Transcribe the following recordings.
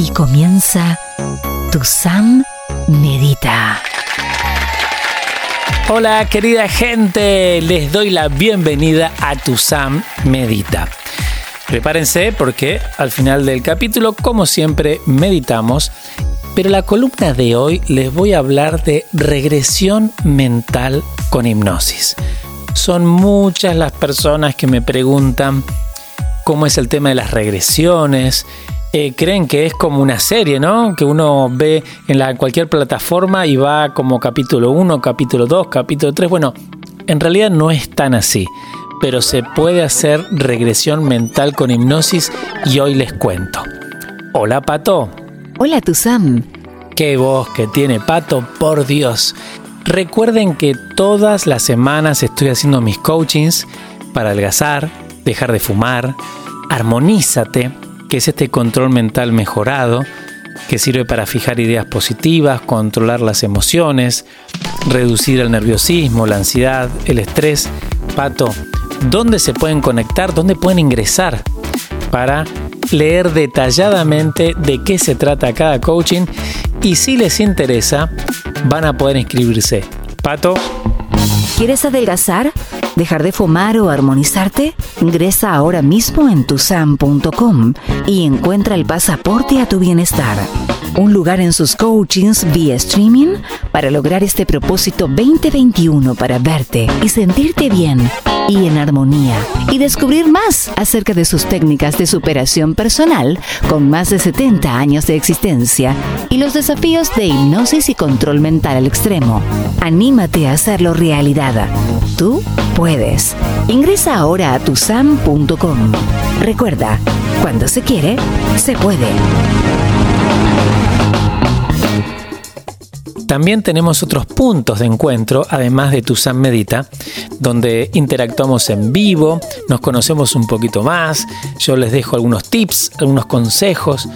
Aquí comienza Tu Sam Medita. Hola querida gente, les doy la bienvenida a Tu Sam Medita. Prepárense porque al final del capítulo, como siempre, meditamos. Pero la columna de hoy les voy a hablar de regresión mental con hipnosis. Son muchas las personas que me preguntan cómo es el tema de las regresiones. Eh, creen que es como una serie, ¿no? Que uno ve en la, cualquier plataforma y va como capítulo 1, capítulo 2, capítulo 3. Bueno, en realidad no es tan así, pero se puede hacer regresión mental con hipnosis y hoy les cuento. Hola Pato. Hola Tuzam. Qué voz que tiene Pato, por Dios. Recuerden que todas las semanas estoy haciendo mis coachings para adelgazar, dejar de fumar, armonízate, que es este control mental mejorado, que sirve para fijar ideas positivas, controlar las emociones, reducir el nerviosismo, la ansiedad, el estrés. Pato, ¿dónde se pueden conectar? ¿Dónde pueden ingresar para leer detalladamente de qué se trata cada coaching? Y si les interesa, van a poder inscribirse. Pato. ¿Quieres adelgazar? ¿Dejar de fumar o armonizarte? Ingresa ahora mismo en tusam.com y encuentra el pasaporte a tu bienestar. Un lugar en sus coachings vía streaming para lograr este propósito 2021 para verte y sentirte bien y en armonía y descubrir más acerca de sus técnicas de superación personal con más de 70 años de existencia y los desafíos de hipnosis y control mental al extremo. Anímate a hacerlo realidad. Tú puedes. Ingresa ahora a tusam.com. Recuerda, cuando se quiere, se puede. También tenemos otros puntos de encuentro, además de Tuzán Medita, donde interactuamos en vivo, nos conocemos un poquito más, yo les dejo algunos tips, algunos consejos.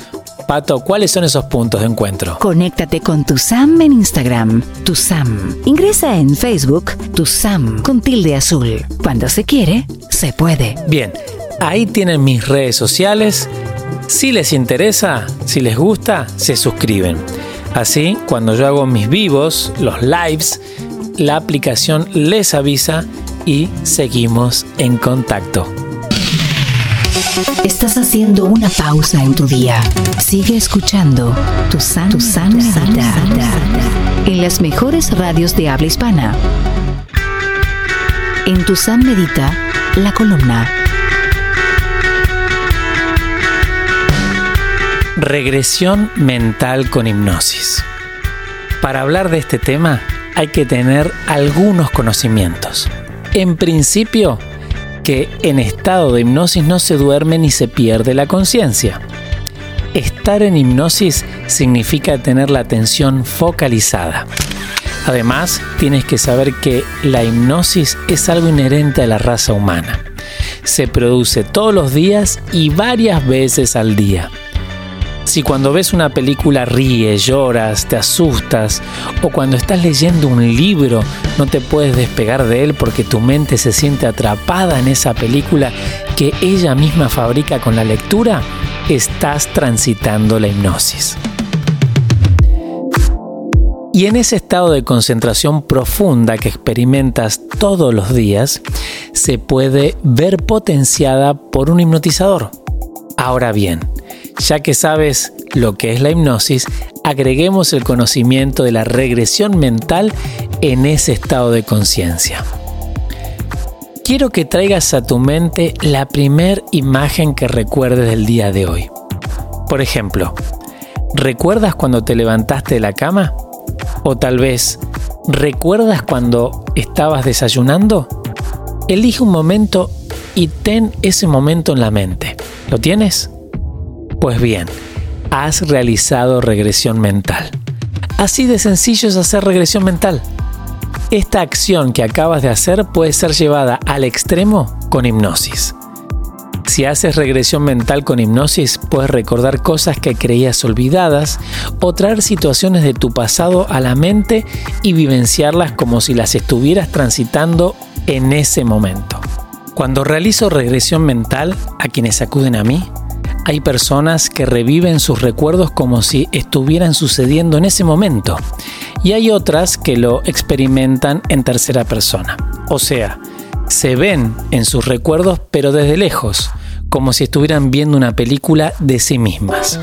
Pato, ¿cuáles son esos puntos de encuentro? Conéctate con tu Sam en Instagram, tu Sam. Ingresa en Facebook, tu Sam con tilde azul. Cuando se quiere, se puede. Bien, ahí tienen mis redes sociales. Si les interesa, si les gusta, se suscriben. Así, cuando yo hago mis vivos, los lives, la aplicación les avisa y seguimos en contacto. Estás haciendo una pausa en tu día. Sigue escuchando tu san, tu san, en las mejores radios de habla hispana. En tu san medita, la columna Regresión mental con hipnosis. Para hablar de este tema hay que tener algunos conocimientos. En principio, que en estado de hipnosis no se duerme ni se pierde la conciencia. Estar en hipnosis significa tener la atención focalizada. Además, tienes que saber que la hipnosis es algo inherente a la raza humana. Se produce todos los días y varias veces al día. Si cuando ves una película ríes, lloras, te asustas, o cuando estás leyendo un libro no te puedes despegar de él porque tu mente se siente atrapada en esa película que ella misma fabrica con la lectura, estás transitando la hipnosis. Y en ese estado de concentración profunda que experimentas todos los días, se puede ver potenciada por un hipnotizador. Ahora bien, ya que sabes lo que es la hipnosis, agreguemos el conocimiento de la regresión mental en ese estado de conciencia. Quiero que traigas a tu mente la primer imagen que recuerdes del día de hoy. Por ejemplo, ¿recuerdas cuando te levantaste de la cama? O tal vez, ¿recuerdas cuando estabas desayunando? Elige un momento y ten ese momento en la mente. ¿Lo tienes? Pues bien, has realizado regresión mental. Así de sencillo es hacer regresión mental. Esta acción que acabas de hacer puede ser llevada al extremo con hipnosis. Si haces regresión mental con hipnosis, puedes recordar cosas que creías olvidadas o traer situaciones de tu pasado a la mente y vivenciarlas como si las estuvieras transitando en ese momento. Cuando realizo regresión mental, a quienes acuden a mí, Hay personas que reviven sus recuerdos como si estuvieran sucediendo en ese momento. Y hay otras que lo experimentan en tercera persona. O sea, se ven en sus recuerdos pero desde lejos, como si estuvieran viendo una película de sí mismas.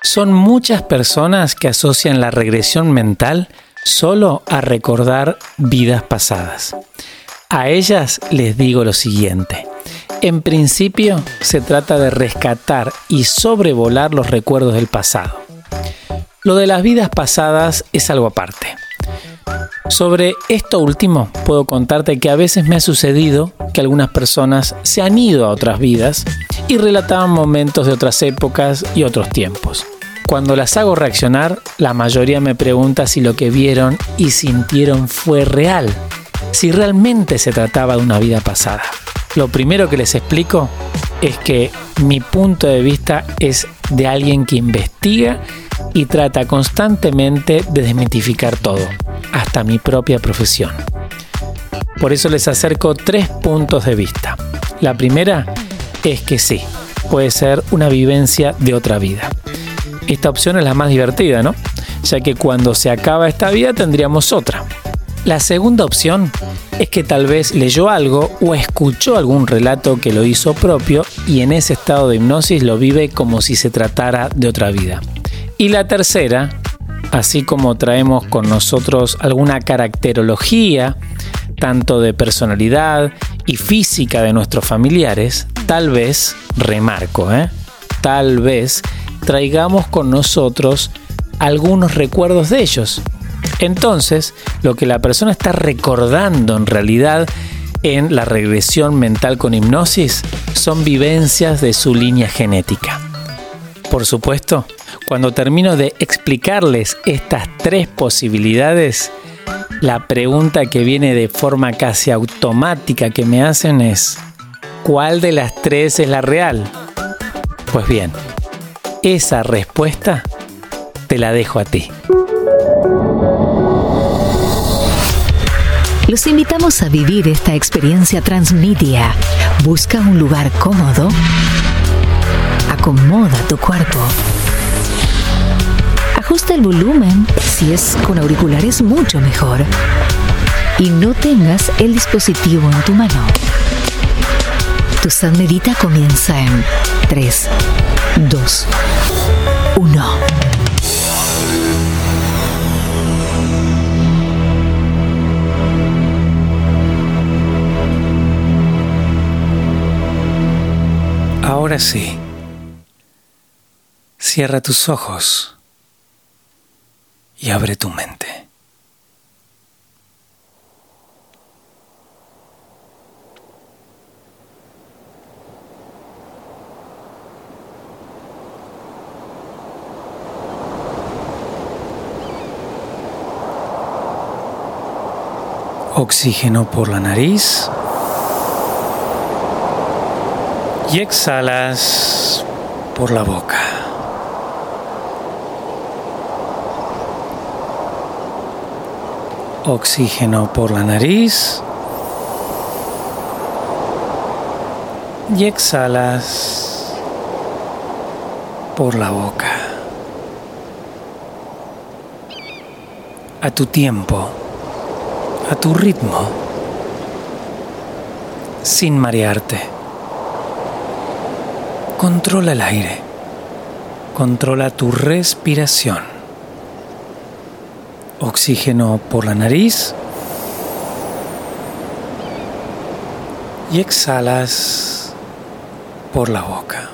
Son muchas personas que asocian la regresión mental solo a recordar vidas pasadas. A ellas les digo lo siguiente. En principio se trata de rescatar y sobrevolar los recuerdos del pasado. Lo de las vidas pasadas es algo aparte. Sobre esto último, puedo contarte que a veces me ha sucedido que algunas personas se han ido a otras vidas y relataban momentos de otras épocas y otros tiempos. Cuando las hago reaccionar, la mayoría me pregunta si lo que vieron y sintieron fue real, si realmente se trataba de una vida pasada. Lo primero que les explico es que mi punto de vista es de alguien que investiga y trata constantemente de desmitificar todo, hasta mi propia profesión. Por eso les acerco tres puntos de vista. La primera es que sí, puede ser una vivencia de otra vida. Esta opción es la más divertida, ¿no? Ya que cuando se acaba esta vida tendríamos otra. La segunda opción es que tal vez leyó algo o escuchó algún relato que lo hizo propio y en ese estado de hipnosis lo vive como si se tratara de otra vida. Y la tercera, así como traemos con nosotros alguna caracterología, tanto de personalidad y física de nuestros familiares, tal vez, remarco, ¿eh? tal vez traigamos con nosotros algunos recuerdos de ellos entonces, lo que la persona está recordando en realidad en la regresión mental con hipnosis son vivencias de su línea genética. Por supuesto, cuando termino de explicarles estas tres posibilidades, la pregunta que viene de forma casi automática que me hacen es, ¿cuál de las tres es la real? Pues bien, esa respuesta te la dejo a ti. Los invitamos a vivir esta experiencia transmedia. Busca un lugar cómodo. Acomoda tu cuerpo. Ajusta el volumen. Si es con auriculares, mucho mejor. Y no tengas el dispositivo en tu mano. Tu San Medita comienza en 3, 2, 1. Sí, cierra tus ojos y abre tu mente. Oxígeno por la nariz y exhalas por la boca. Oxígeno por la nariz y exhalas por la boca. A tu tiempo, a tu ritmo, sin marearte. Controla el aire. Controla tu respiración. Oxígeno por la nariz. Y exhalas por la boca.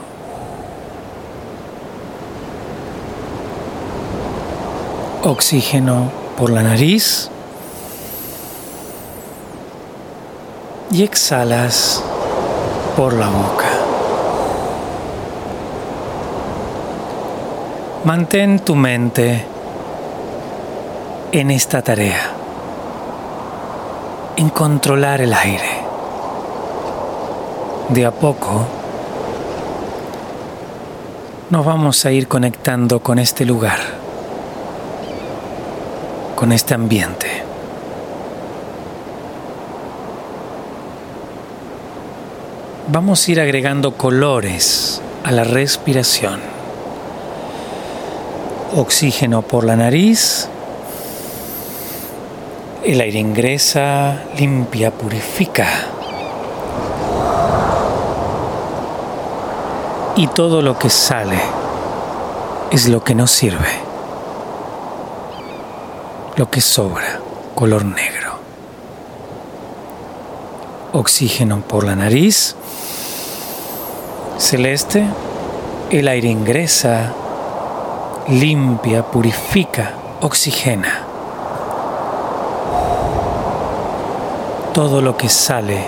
Oxígeno por la nariz. Y exhalas por la boca. Mantén tu mente en esta tarea, en controlar el aire. De a poco nos vamos a ir conectando con este lugar, con este ambiente. vamos a ir agregando colores a la respiración. Oxígeno por la nariz. El aire ingresa, limpia, purifica. Y todo lo que sale es lo que nos sirve. Lo que sobra, color negro. Oxígeno por la nariz celeste, el aire ingresa, limpia, purifica, oxigena. Todo lo que sale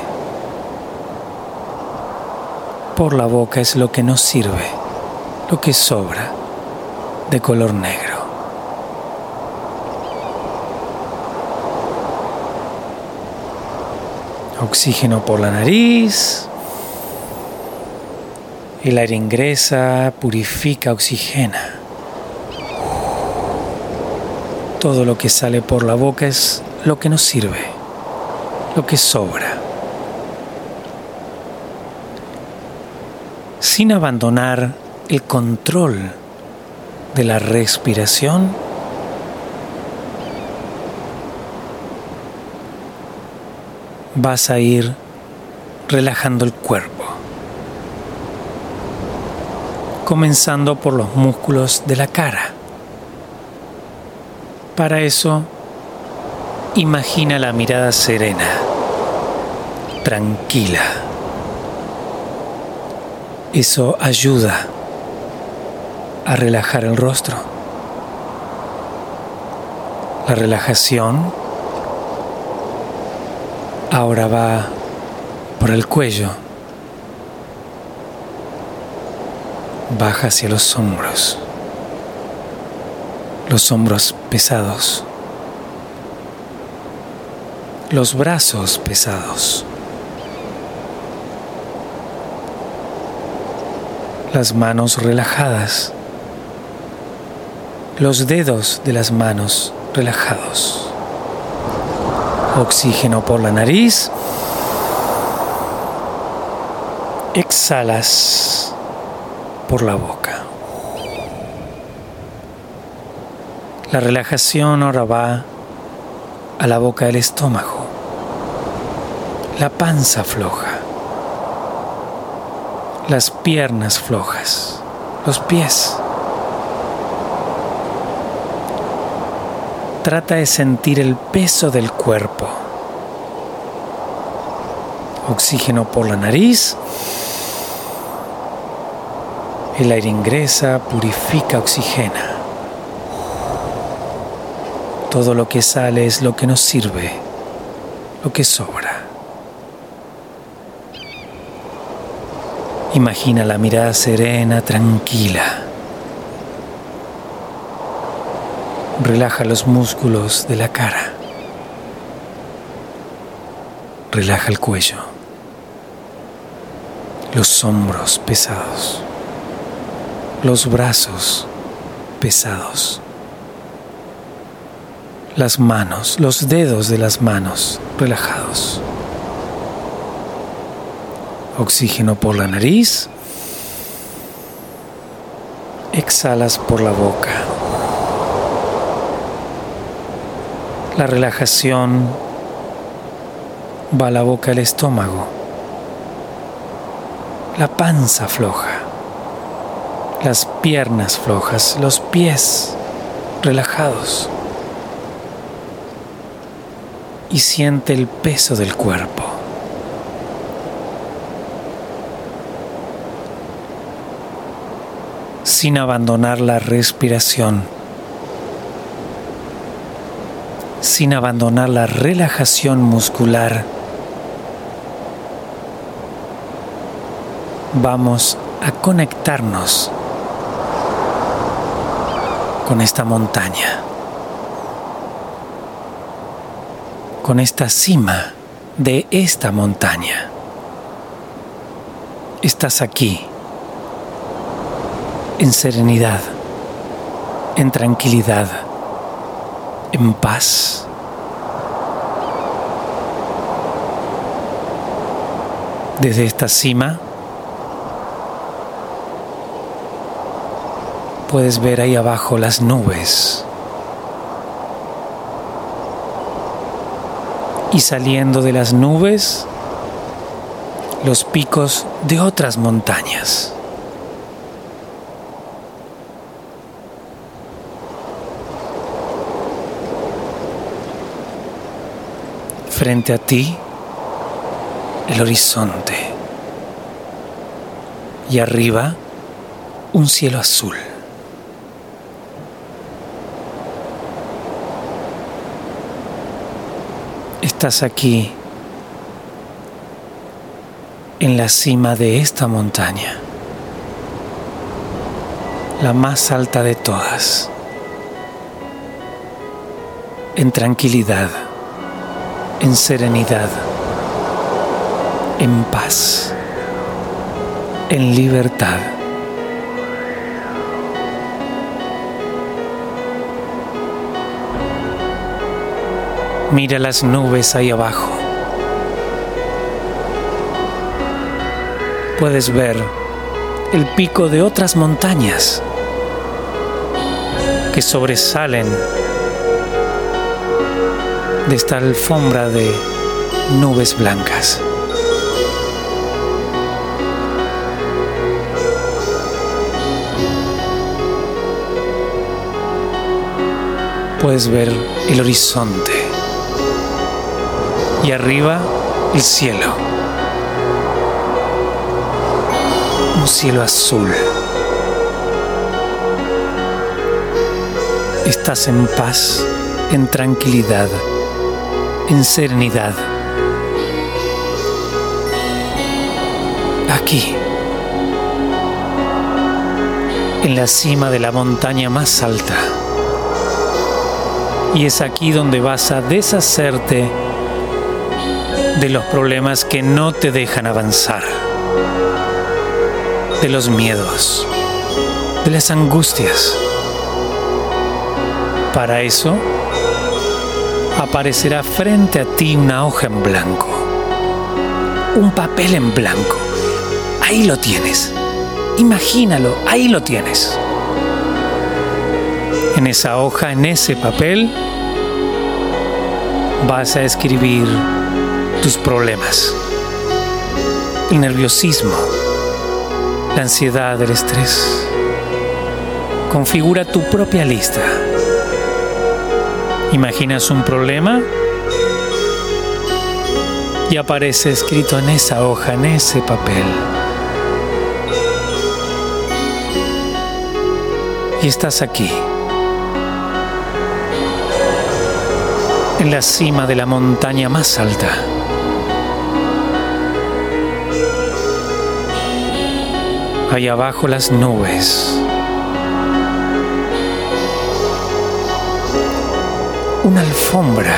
por la boca es lo que nos sirve, lo que sobra de color negro. Oxígeno por la nariz, el aire ingresa, purifica, oxigena. Todo lo que sale por la boca es lo que nos sirve, lo que sobra. Sin abandonar el control de la respiración, vas a ir relajando el cuerpo comenzando por los músculos de la cara. Para eso, imagina la mirada serena, tranquila. Eso ayuda a relajar el rostro. La relajación ahora va por el cuello baja hacia los hombros, los hombros pesados, los brazos pesados, las manos relajadas, los dedos de las manos relajados, oxígeno por la nariz, exhalas por la boca. La relajación ahora va a la boca del estómago, la panza floja, las piernas flojas, los pies. Trata de sentir el peso del cuerpo. Oxígeno por la nariz el aire ingresa, purifica, oxigena. Todo lo que sale es lo que nos sirve, lo que sobra. Imagina la mirada serena, tranquila. Relaja los músculos de la cara. Relaja el cuello. Los hombros pesados los brazos pesados, las manos, los dedos de las manos relajados. Oxígeno por la nariz, exhalas por la boca. La relajación va a la boca al estómago, la panza floja las piernas flojas, los pies relajados. Y siente el peso del cuerpo. Sin abandonar la respiración. Sin abandonar la relajación muscular. Vamos a conectarnos con esta montaña, con esta cima de esta montaña. Estás aquí, en serenidad, en tranquilidad, en paz. Desde esta cima puedes ver ahí abajo las nubes. Y saliendo de las nubes, los picos de otras montañas. Frente a ti, el horizonte. Y arriba, un cielo azul. Estás aquí en la cima de esta montaña, la más alta de todas, en tranquilidad, en serenidad, en paz, en libertad. Mira las nubes ahí abajo. Puedes ver el pico de otras montañas que sobresalen de esta alfombra de nubes blancas. Puedes ver el horizonte y arriba el cielo. Un cielo azul. Estás en paz, en tranquilidad, en serenidad. Aquí, en la cima de la montaña más alta. Y es aquí donde vas a deshacerte de los problemas que no te dejan avanzar, de los miedos, de las angustias. Para eso, aparecerá frente a ti una hoja en blanco, un papel en blanco. Ahí lo tienes. Imagínalo, ahí lo tienes. En esa hoja, en ese papel, vas a escribir tus problemas, el nerviosismo, la ansiedad, el estrés. Configura tu propia lista. Imaginas un problema y aparece escrito en esa hoja, en ese papel. Y estás aquí, en la cima de la montaña más alta. Ahí abajo las nubes. Una alfombra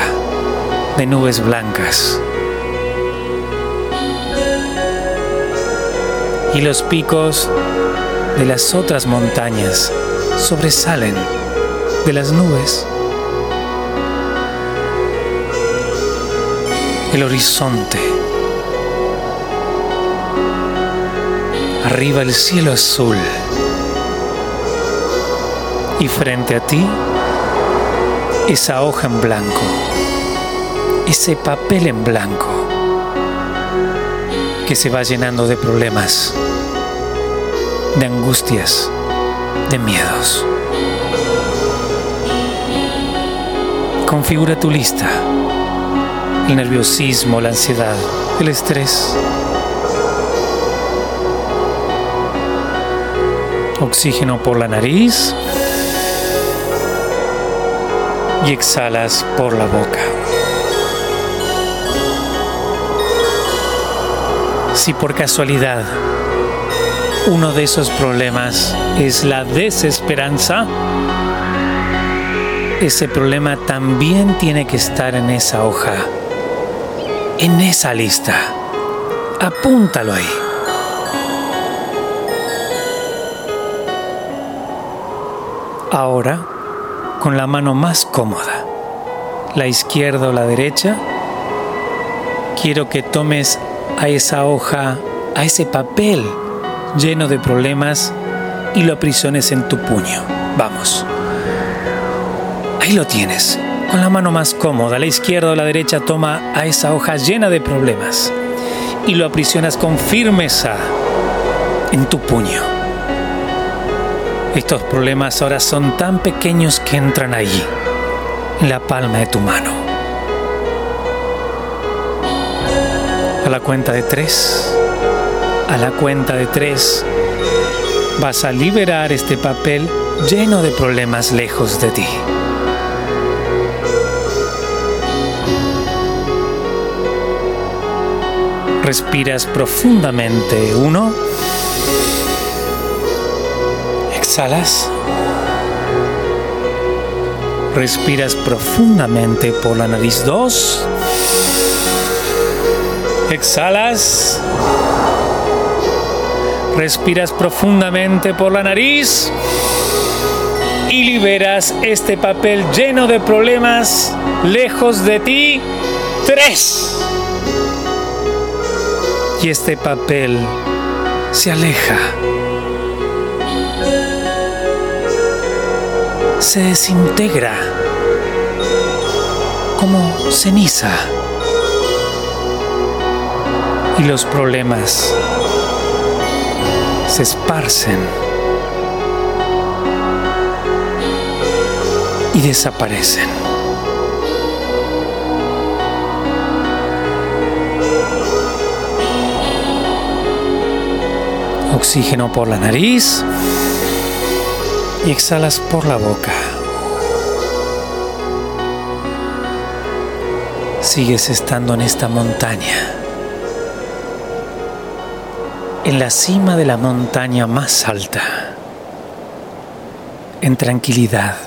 de nubes blancas. Y los picos de las otras montañas sobresalen de las nubes. El horizonte arriba el cielo azul. Y frente a ti esa hoja en blanco, ese papel en blanco que se va llenando de problemas, de angustias, de miedos. Configura tu lista, el nerviosismo, la ansiedad, el estrés Oxígeno por la nariz y exhalas por la boca. Si por casualidad uno de esos problemas es la desesperanza, ese problema también tiene que estar en esa hoja, en esa lista. Apúntalo ahí. Ahora, con la mano más cómoda, la izquierda o la derecha, quiero que tomes a esa hoja, a ese papel lleno de problemas y lo aprisiones en tu puño. Vamos. Ahí lo tienes. Con la mano más cómoda, la izquierda o la derecha, toma a esa hoja llena de problemas y lo aprisionas con firmeza en tu puño. Estos problemas ahora son tan pequeños que entran allí, en la palma de tu mano. A la cuenta de tres, a la cuenta de tres, vas a liberar este papel lleno de problemas lejos de ti. Respiras profundamente. Uno. Exhalas. Respiras profundamente por la nariz. Dos. Exhalas. Respiras profundamente por la nariz y liberas este papel lleno de problemas lejos de ti. Tres y este papel se aleja. Se desintegra como ceniza. Y los problemas se esparcen y desaparecen. Oxígeno por la nariz y exhalas por la boca. Sigues estando en esta montaña, en la cima de la montaña más alta, en tranquilidad,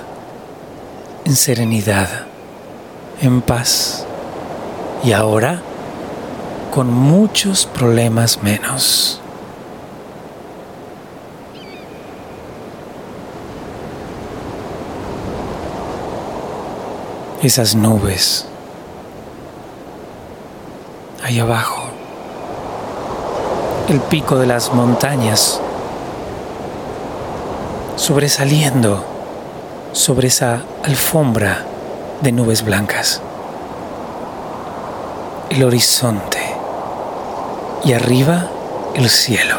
en serenidad, en paz y ahora con muchos problemas menos. Esas nubes ahí abajo, el pico de las montañas sobresaliendo sobre esa alfombra de nubes blancas, el horizonte y arriba el cielo.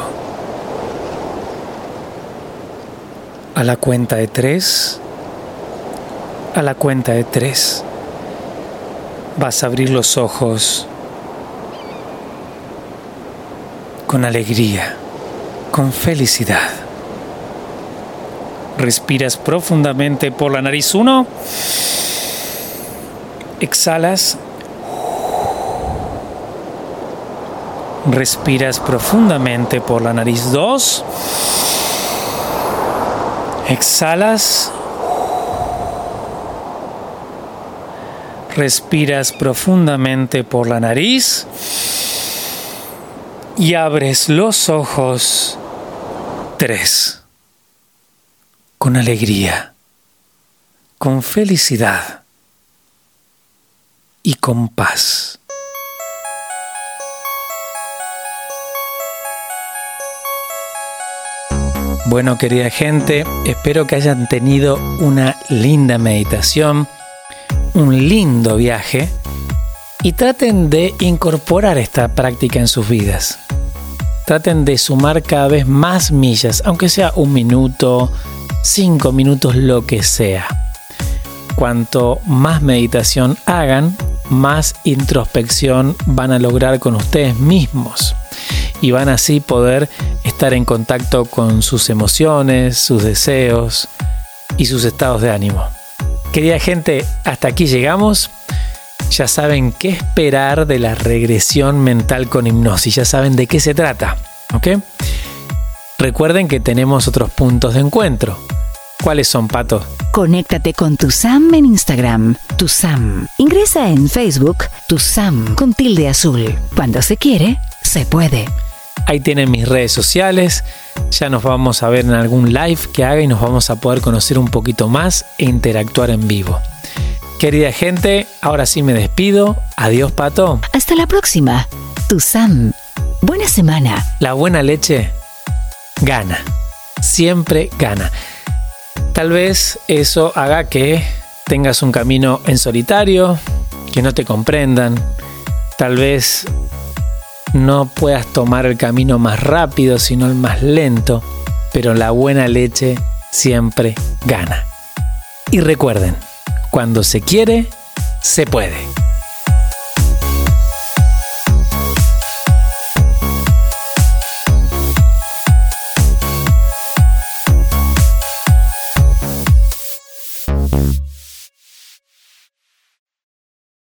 A la cuenta de tres, a la cuenta de tres vas a abrir los ojos con alegría, con felicidad. Respiras profundamente por la nariz. Uno. Exhalas. Respiras profundamente por la nariz. Dos. Exhalas. Respiras profundamente por la nariz y abres los ojos. Tres. Con alegría, con felicidad y con paz. Bueno, querida gente, espero que hayan tenido una linda meditación un lindo viaje y traten de incorporar esta práctica en sus vidas. Traten de sumar cada vez más millas, aunque sea un minuto, cinco minutos, lo que sea. Cuanto más meditación hagan, más introspección van a lograr con ustedes mismos y van así poder estar en contacto con sus emociones, sus deseos y sus estados de ánimo. Querida gente, hasta aquí llegamos. Ya saben qué esperar de la regresión mental con hipnosis, ya saben de qué se trata, ¿ok? Recuerden que tenemos otros puntos de encuentro. ¿Cuáles son, Pato? Conéctate con tu Sam en Instagram, tu Sam. Ingresa en Facebook, tu Sam con tilde azul. Cuando se quiere, se puede. Ahí tienen mis redes sociales. Ya nos vamos a ver en algún live que haga y nos vamos a poder conocer un poquito más e interactuar en vivo. Querida gente, ahora sí me despido. Adiós, Pato. Hasta la próxima. Tusam. Buena semana. La buena leche gana. Siempre gana. Tal vez eso haga que tengas un camino en solitario, que no te comprendan. Tal vez no puedas tomar el camino más rápido, sino el más lento. Pero la buena leche siempre gana. Y recuerden, cuando se quiere, se puede.